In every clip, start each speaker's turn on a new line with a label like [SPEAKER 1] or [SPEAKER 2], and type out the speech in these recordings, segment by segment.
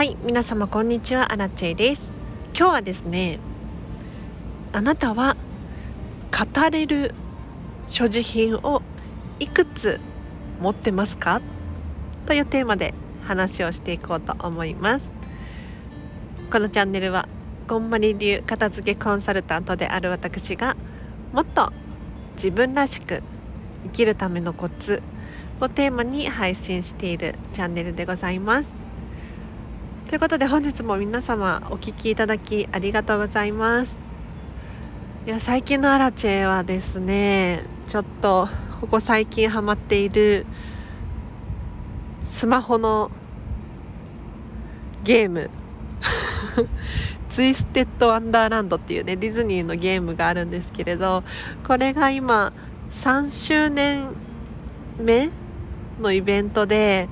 [SPEAKER 1] はい皆様こんにちは。アラチェです。今日はですねあなたは語れる所持品をいくつ持ってますか？というテーマで話をしていこうと思います。このチャンネルはこんまり流片付けコンサルタントである私がもっと自分らしく生きるためのコツをテーマに配信しているチャンネルでございます。ということで本日も皆様お聴きいただきありがとうございます。いや最近のアラチェはですねちょっとここ最近ハマっているスマホのゲーム。ツイステッド・ワンダーランドっていうねディズニーのゲームがあるんですけれどこれが今3周年目のイベントで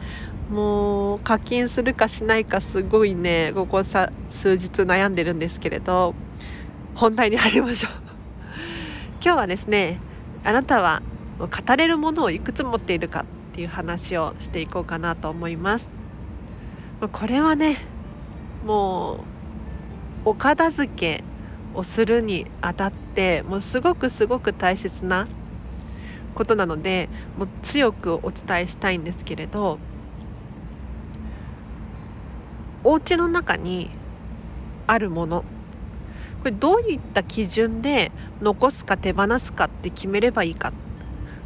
[SPEAKER 1] もう課金するかしないかすごいねここさ数日悩んでるんですけれど本題に入りましょう。今日はですねあなたは語れるものをいくつ持っているかっていう話をしていこうかなと思います。これはねもうお片付けをするにあたってもうすごくすごく大切なことなのでもう強くお伝えしたいんですけれどお家の中にあるもの。これどういった基準で残すか手放すかって決めればいいか。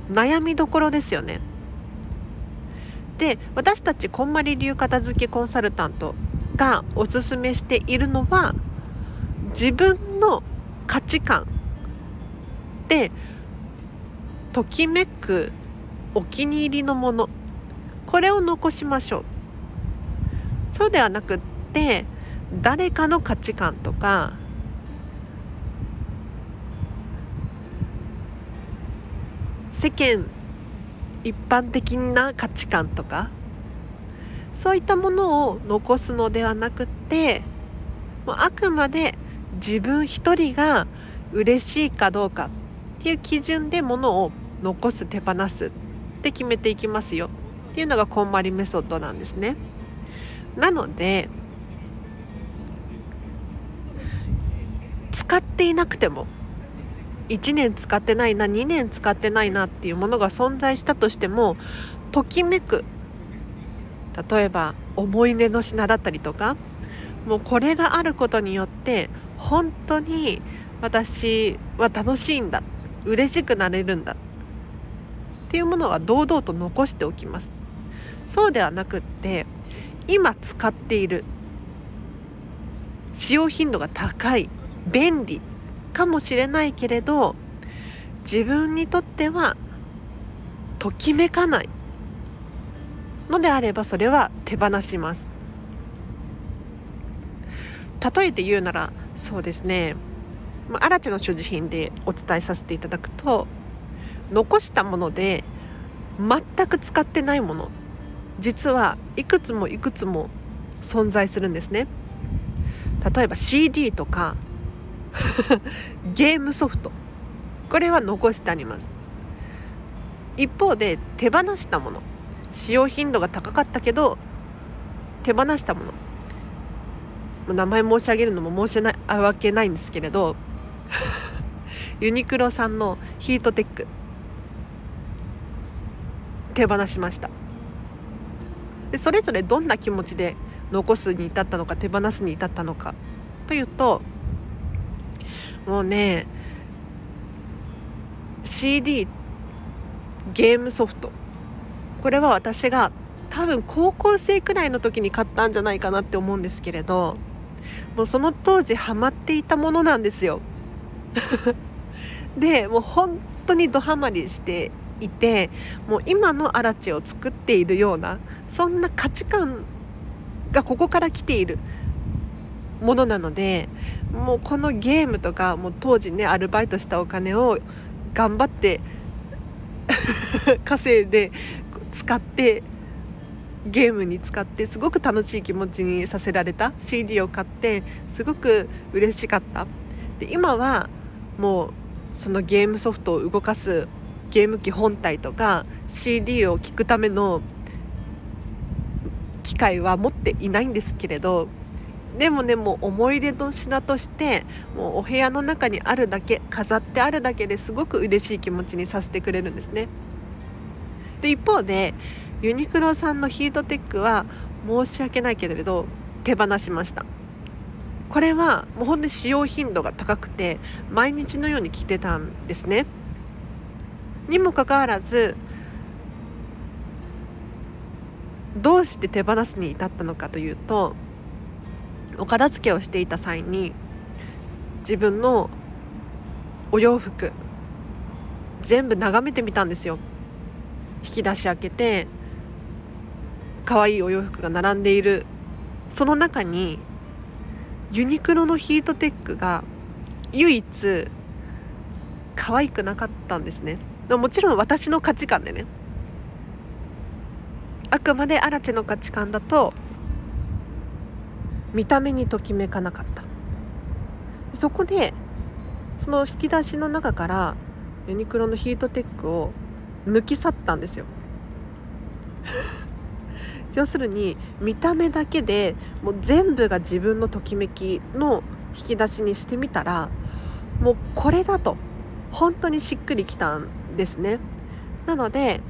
[SPEAKER 1] 悩みどころですよね。で私たちこんまり流片付けコンサルタントがおすすめしているのは自分の価値観でときめくお気に入りのもの。これを残しましょう。そうではなくって誰かの価値観とか世間一般的な価値観とかそういったものを残すのではなくってもうあくまで自分一人が嬉しいかどうかっていう基準でものを残す手放すって決めていきますよっていうのがこんまりメソッドなんですね。なので使っていなくても1年使ってないな2年使ってないなっていうものが存在したとしてもときめく例えば思い出の品だったりとかもうこれがあることによって本当に私は楽しいんだ嬉しくなれるんだっていうものは堂々と残しておきます。そうではなくって今使っている使用頻度が高い便利かもしれないけれど自分にとってはときめかないのであればそれは手放します。例えて言うならそうですね。アラチェの所持品でお伝えさせていただくと残したもので全く使ってないもの実はいくつもいくつも存在するんですね。例えば CD とか ゲームソフト。これは残してあります。一方で手放したもの。使用頻度が高かったけど手放したもの。名前申し上げるのも申し訳ないんですけれど ユニクロさんのヒートテック。手放しました。でそれぞれどんな気持ちで残すに至ったのか手放すに至ったのかというともうね CD ゲームソフト。これは私が多分高校生くらいの時に買ったんじゃないかなって思うんですけれどもうその当時ハマっていたものなんですよ。でもう本当にドハマりしていてもう今のアラチを作っているようなそんな価値観がここから来ているものなのでもうこのゲームとかもう当時ねアルバイトしたお金を頑張って 稼いで使ってゲームに使ってすごく楽しい気持ちにさせられた CD を買ってすごく嬉しかった。で今はもうそのゲームソフトを動かすゲーム機本体とか CD を聴くための機会は持っていないんですけれどでもねもう思い出の品としてもうお部屋の中にあるだけ飾ってあるだけですごく嬉しい気持ちにさせてくれるんですね。で一方でユニクロさんのヒートテックは申し訳ないけれど手放しました。これはもうほんとに使用頻度が高くて毎日のように着てたんですね。にもかかわらずどうして手放すに至ったのかというとお片付けをしていた際に自分のお洋服全部眺めてみたんですよ。引き出し開けて可愛いお洋服が並んでいる。その中にユニクロのヒートテックが唯一可愛くなかったんですね。もちろん私の価値観でね。あくまでアラチェの価値観だと見た目にときめかなかった。そこでその引き出しの中からユニクロのヒートテックを抜き去ったんですよ。要するに見た目だけでもう全部が自分のときめきの引き出しにしてみたらもうこれだと本当にしっくりきたんですね。なので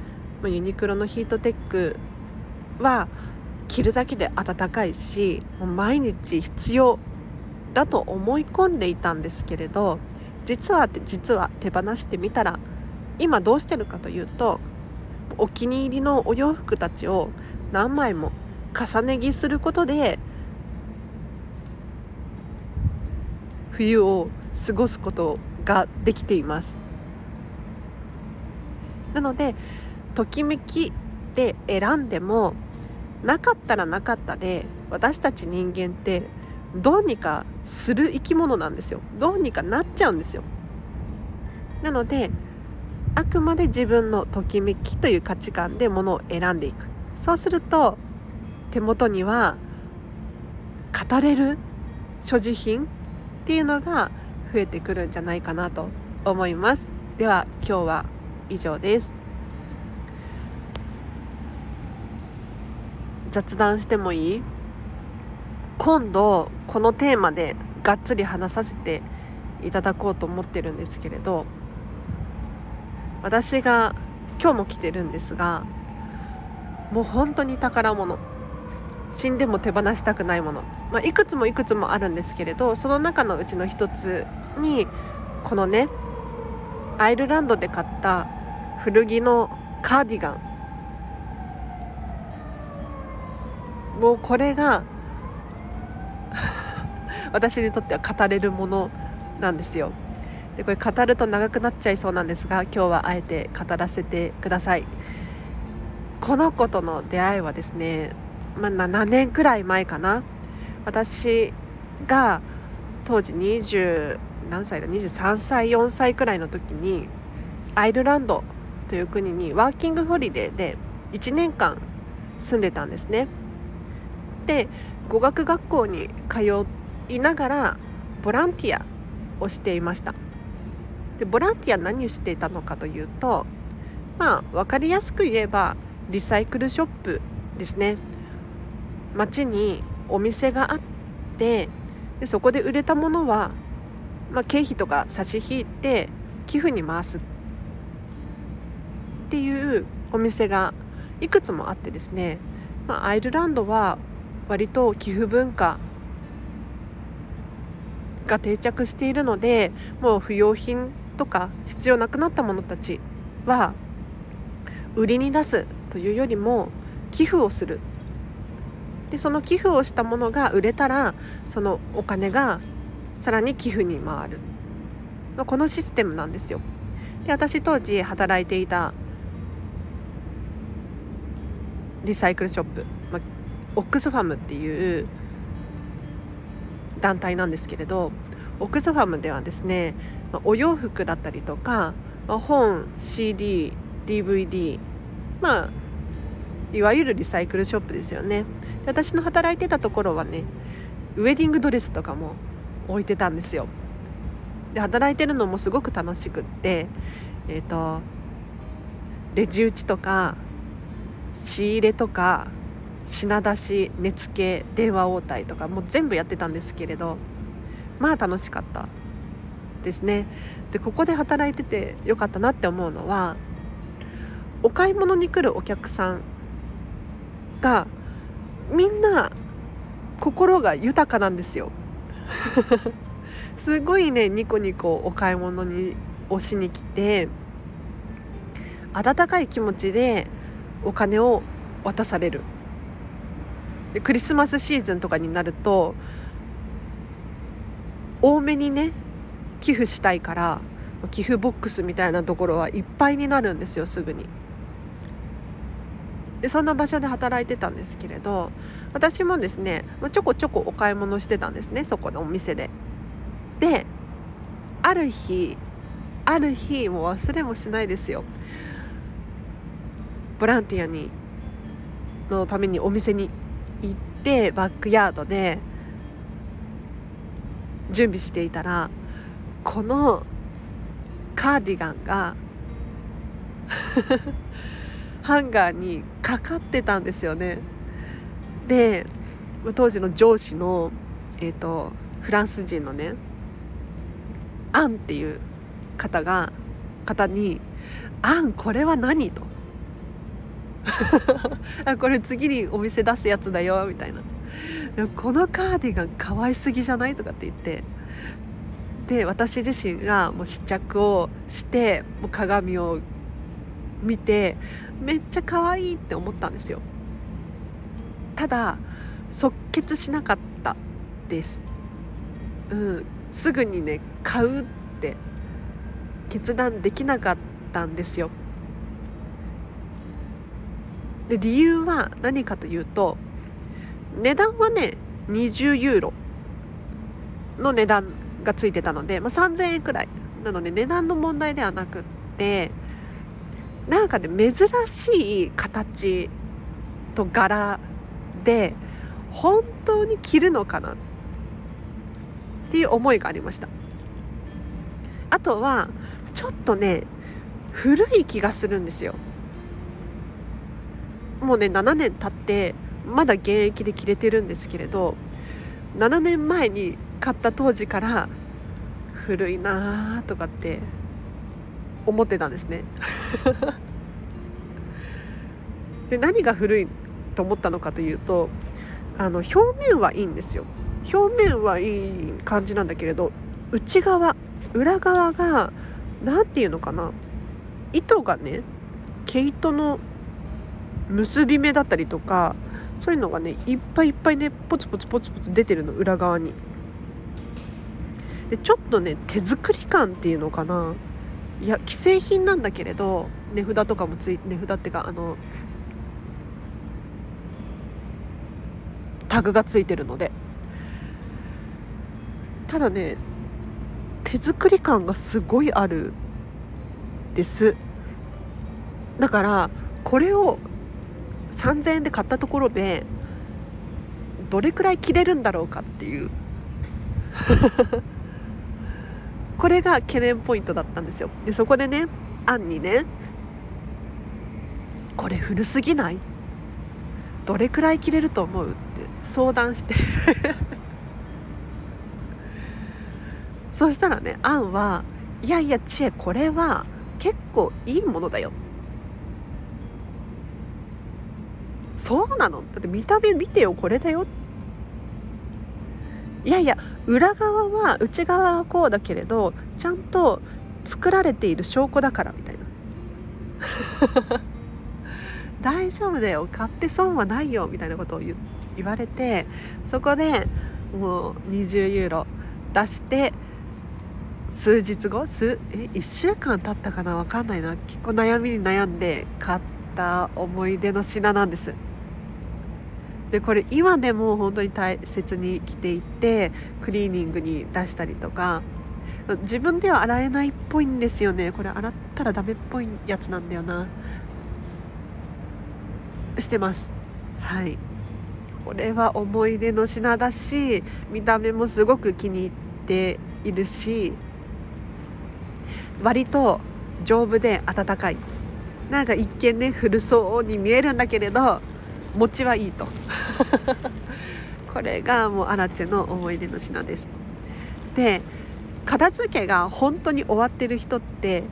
[SPEAKER 1] ユニクロのヒートテックは着るだけで暖かいし毎日必要だと思い込んでいたんですけれど実は実は手放してみたら今どうしてるかというとお気に入りのお洋服たちを何枚も重ね着することで冬を過ごすことができています。なのでときめきで選んでもなかったらなかったで私たち人間ってどうにかする生き物なんですよ。どうにかなっちゃうんですよ。なのであくまで自分のときめきという価値観でものを選んでいく。そうすると手元には語れる所持品っていうのが増えてくるんじゃないかなと思います。では今日は以上です。雑談してもいい？今度このテーマでがっつり話させていただこうと思ってるんですけれど私が今日も来てるんですがもう本当に宝物。死んでも手放したくないもの、まあ、いくつもいくつもあるんですけれどその中のうちの一つにこのねアイルランドで買った古着のカーディガン。もうこれが 私にとっては語れるものなんですよ。でこれ語ると長くなっちゃいそうなんですが今日はあえて語らせてください。この子との出会いはですね、まあ、7年くらい前かな。私が当時20何歳だ？23歳4歳くらいの時にアイルランドという国にワーキングホリデーで1年間住んでたんですね。で語学学校に通いながらボランティアをしていました。でボランティア何をしていたのかというとまあ分かりやすく言えばリサイクルショップですね。街にお店があってでそこで売れたものは、まあ、経費とか差し引いて寄付に回すっていうお店がいくつもあってですね、まあ、アイルランドは割と寄付文化が定着しているのでもう不要品とか必要なくなったものたちは売りに出すというよりも寄付をする。でその寄付をしたものが売れたらそのお金がさらに寄付に回る、まあ、このシステムなんですよ。で私当時働いていたリサイクルショップ、まあ、オックスファムっていう団体なんですけれどオックスファムではですねお洋服だったりとかまあ本 CDDVD まあいわゆるリサイクルショップですよね。私の働いてたところはねウェディングドレスとかも置いてたんですよ。で働いてるのもすごく楽しくってえっ、ー、とレジ打ちとか仕入れとか品出し値付け電話応対とかもう全部やってたんですけれどまあ楽しかったですね。でここで働いててよかったなって思うのはお買い物に来るお客さんがみんな心が豊かなんですよ。すごいねニコニコお買い物にをしに来て温かい気持ちでお金を渡されるでクリスマスシーズンとかになると多めにね寄付したいから寄付ボックスみたいなところはいっぱいになるんですよすぐに。でそんな場所で働いてたんですけれど私もですねちょこちょこお買い物してたんですねそこのお店で。である日ある日もう忘れもしないですよボランティアにのためにお店に行ってバックヤードで準備していたらこのカーディガンが ハンガーにかかってたんですよね。で当時の上司の、えーと、フランス人のねアンっていう方が方に「アンこれは何? 」と。これ次にお店出すやつだよみたいな。このカーディガン可愛すぎじゃないとかって言って。で私自身がもう試着をしてもう鏡を見てめっちゃ可愛いって思ったんですよ。ただ即決しなかったです。うん。すぐにね買うって決断できなかったんですよ。で理由は何かというと値段はね20ユーロの値段がついてたので、まあ、3000円くらい。なので値段の問題ではなくってなんかね珍しい形と柄で本当に着るのかなっていう思いがありました。あとはちょっとね古い気がするんですよ。もうね7年経ってまだ現役で着れてるんですけれど7年前に買った当時から古いなーとかって思ってたんですね。で何が古いと思ったのかというとあの表面はいいんですよ。表面はいい感じなんだけれど内側裏側が何て言うのかな。糸がね毛糸の結び目だったりとかそういうのがねいっぱいいっぱいねポツポツポツポツ出てるの裏側に。でちょっとね手作り感っていうのかな。いや既製品なんだけれど値札とかもつい値札っていうかあのタグがついてるので。ただね手作り感がすごいあるです。だからこれを3000円で買ったところでどれくらい着れるんだろうかっていう。これが懸念ポイントだったんですよ。でそこでねアンにねこれ古すぎない？どれくらい着れると思う？って相談して。そしたらねアンはいやいや知恵これは結構いいものだよ。そうなの？だって見た目見てよこれだよ。いやいや裏側は内側はこうだけれどちゃんと作られている証拠だからみたいな。大丈夫だよ。買って損はないよ。みたいなことを言われてそこでもう20ユーロ出して数日後数え1週間経ったかな？分かんないな。結構悩みに悩んで買った思い出の品なんです。でこれ今でも本当に大切に着ていてクリーニングに出したりとか自分では洗えないっぽいんですよね。これ洗ったらダメっぽいやつなんだよな。してます。はい。これは思い出の品だし見た目もすごく気に入っているし割と丈夫で暖かい。なんか一見ね古そうに見えるんだけれど餅はいいと。これがもうアラチェの思い出の品です。で片付けが本当に終わってる人って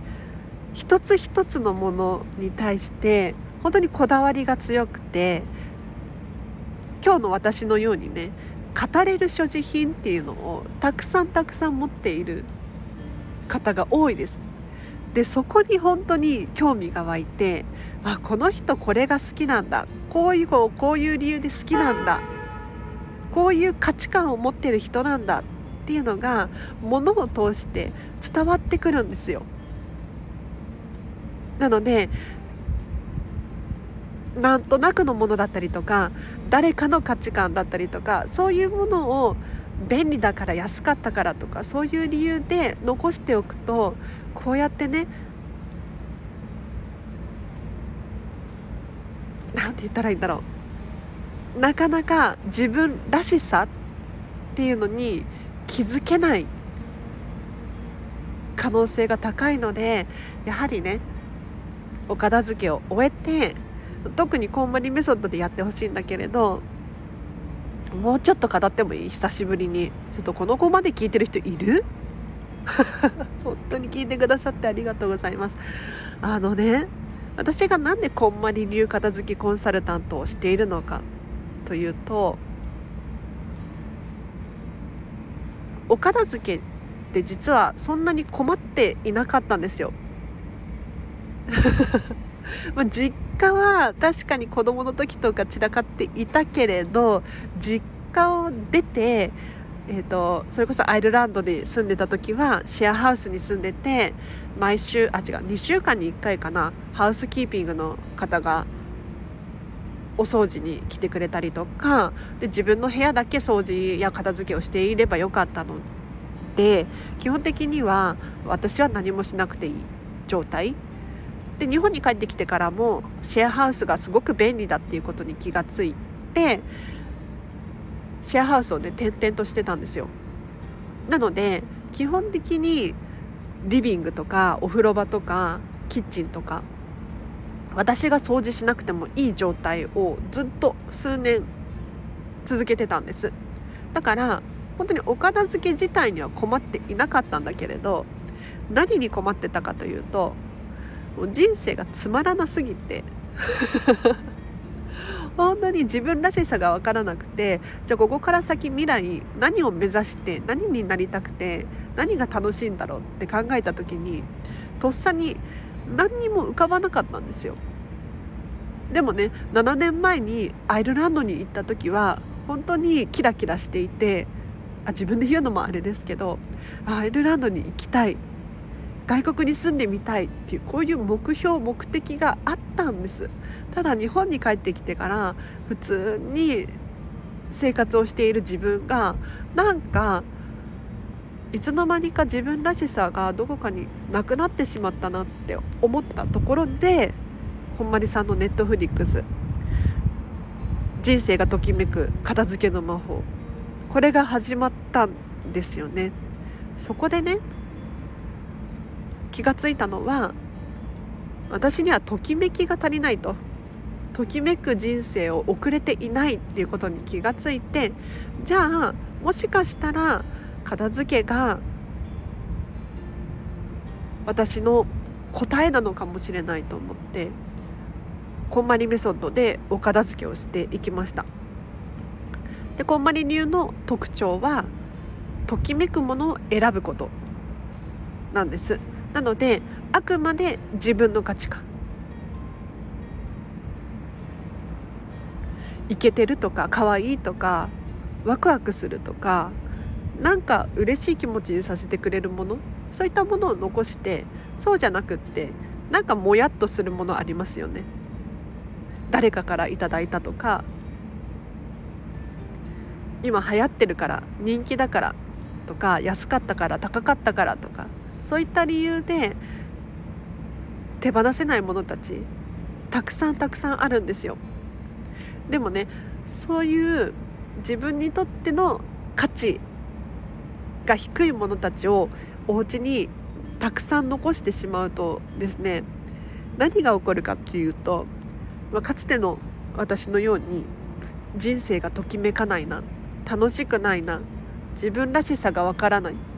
[SPEAKER 1] 一つ一つのものに対して本当にこだわりが強くて今日の私のようにね語れる所持品っていうのをたくさんたくさん持っている方が多いです。でそこに本当に興味が湧いてあこの人これが好きなんだ。こういうこういう理由で好きなんだ。こういう価値観を持ってる人なんだ。っていうのが物を通して伝わってくるんですよ。なのでなんとなくのものだったりとか誰かの価値観だったりとかそういうものを便利だから安かったからとかそういう理由で残しておくとこうやってねなんて言ったらいいんだろう。なかなか自分らしさっていうのに気づけない可能性が高いのでやはりねお片付けを終えて特にこんまりメソッドでやってほしいんだけれどもうちょっと語ってもいい？久しぶりに。ちょっとこの子まで聞いてる人いる？本当に聞いてくださってありがとうございます。あのね私がなんでこんまり流片付きコンサルタントをしているのかというとお片付けって実はそんなに困っていなかったんですよ。まあ、実家は確かに子供の時とか散らかっていたけれど実家を出て、えーと、それこそアイルランドで住んでた時はシェアハウスに住んでて毎週あ違う2週間に1回かなハウスキーピングの方がお掃除に来てくれたりとかで自分の部屋だけ掃除や片付けをしていればよかったので基本的には私は何もしなくていい状態。で日本に帰ってきてからもシェアハウスがすごく便利だっていうことに気がついてシェアハウスをね転々としてたんですよ。なので基本的にリビングとかお風呂場とかキッチンとか私が掃除しなくてもいい状態をずっと数年続けてたんです。だから本当にお片付け自体には困っていなかったんだけれど何に困ってたかというともう人生がつまらなすぎて。本当に自分らしさが分からなくて。じゃあここから先未来何を目指して何になりたくて何が楽しいんだろうって考えた時にとっさに何にも浮かばなかったんですよ。でもね7年前にアイルランドに行った時は本当にキラキラしていてあ自分で言うのもあれですけどアイルランドに行きたい。外国に住んでみたいっていうこういう目標目的があったんです。ただ日本に帰ってきてから普通に生活をしている自分がなんかいつの間にか自分らしさがどこかになくなってしまったなって思ったところでこんまりさんのネットフリックス。人生がときめく片付けの魔法。これが始まったんですよね。そこでね気がついたのは私にはときめきが足りないと。ときめく人生を送れていないっていうことに気がついてじゃあもしかしたら片付けが私の答えなのかもしれないと思ってこんまりメソッドでお片付けをしていきました。でこんまり流の特徴はときめくものを選ぶことなんです。なのであくまで自分の価値観。イケてるとか可愛いとかワクワクするとかなんか嬉しい気持ちにさせてくれるものそういったものを残してそうじゃなくってなんかもやっとするものありますよね。誰かからいただいたとか今流行ってるから人気だからとか安かったから高かったからとか。そういった理由で手放せないものたちたくさんたくさんあるんですよ。でもねそういう自分にとっての価値が低いものたちをお家にたくさん残してしまうとですね何が起こるかっていうと、まあ、かつての私のように人生がときめかないな楽しくないな自分らしさがわからない。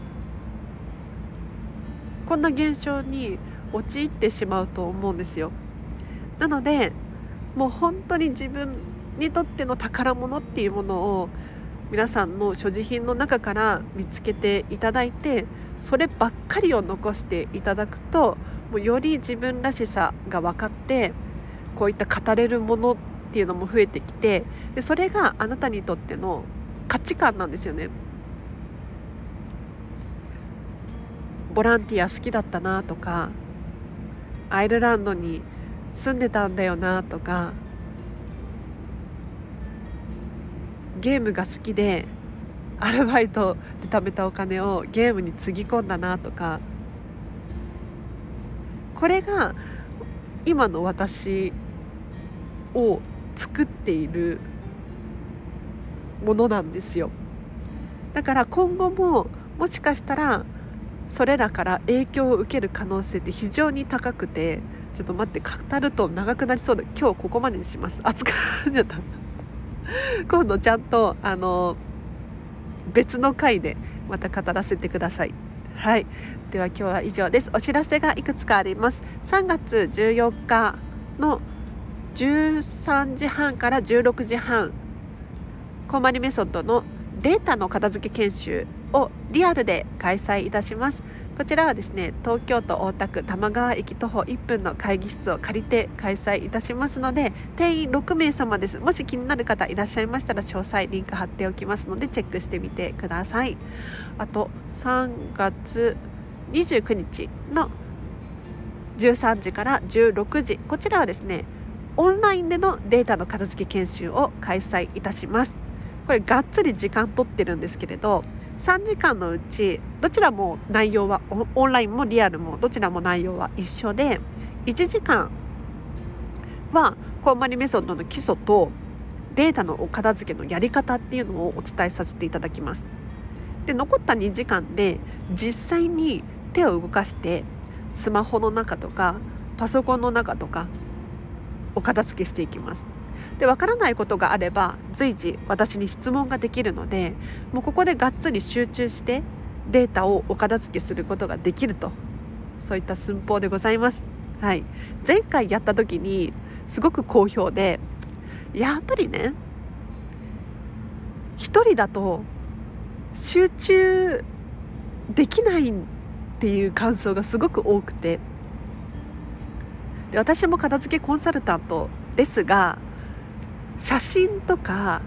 [SPEAKER 1] こんな現象に陥ってしまうと思うんですよ。なのでもう本当に自分にとっての宝物っていうものを皆さんの所持品の中から見つけていただいてそればっかりを残していただくともうより自分らしさが分かってこういった語れるものっていうのも増えてきてでそれがあなたにとっての価値観なんですよね。ボランティア好きだったなとかアイルランドに住んでたんだよなとかゲームが好きでアルバイトで貯めたお金をゲームにつぎ込んだなとかこれが今の私を作っているものなんですよ。だから今後ももしかしたらそれらから影響を受ける可能性って非常に高くてちょっと待って語ると長くなりそうで今日ここまでにします。熱くなっちゃった。今度ちゃんとあの別の回でまた語らせてください。はい。では今日は以上です。お知らせがいくつかあります。3月14日の13時半から16時半。コーマリメソッドのデータの片付け研修をリアルで開催いたします。こちらはですね東京都大田区玉川駅徒歩1分の会議室を借りて開催いたしますので定員6名様です。もし気になる方いらっしゃいましたら詳細リンク貼っておきますのでチェックしてみてください。あと3月29日の13時から16時。こちらはですねオンラインでのデータの片付け研修を開催いたします。これがっつり時間取ってるんですけれど3時間のうちどちらも内容はオンラインもリアルもどちらも内容は一緒で1時間はコーマリメソッドの基礎とデータのお片付けのやり方っていうのをお伝えさせていただきます。で残った2時間で実際に手を動かしてスマホの中とかパソコンの中とかお片付けしていきます。でわからないことがあれば随時私に質問ができるのでもうここでがっつり集中してデータをお片付けすることができると。そういった寸法でございます。はい、前回やった時にすごく好評でやっぱりね一人だと集中できないっていう感想がすごく多くて。で私も片付けコンサルタントですが写真とか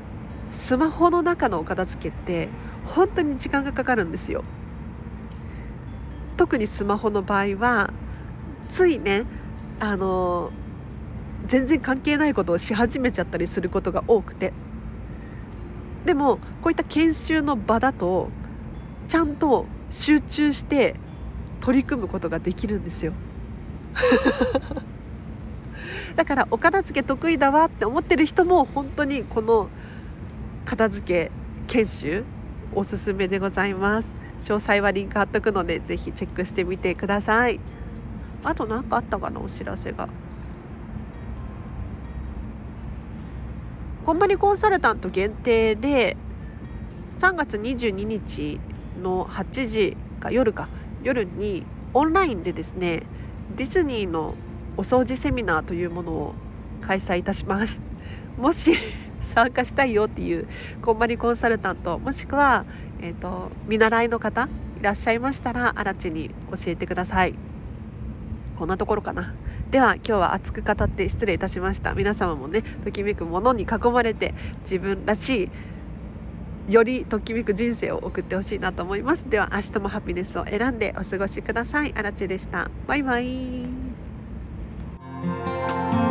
[SPEAKER 1] スマホの中のお片付けって本当に時間がかかるんですよ。特にスマホの場合はついねあの全然関係ないことをし始めちゃったりすることが多くて。でもこういった研修の場だとちゃんと集中して取り組むことができるんですよ。だからお片付け得意だわって思ってる人も本当にこの片付け研修おすすめでございます。詳細はリンク貼っとくのでぜひチェックしてみてください。あと何かあったかなお知らせが。こんまりコンサルタント限定で3月22日の8時か夜か夜にオンラインでですねディズニーのお掃除セミナーというものを開催いたします。もし 参加したいよっていうこんまりコンサルタントもしくは、えーと、見習いの方いらっしゃいましたら新地に教えてください。こんなところかな。では今日は熱く語って失礼いたしました。皆様もねときめくものに囲まれて自分らしいよりときめく人生を送ってほしいなと思います。では明日もハピネスを選んでお過ごしください。あらちでした。バイバイ。Música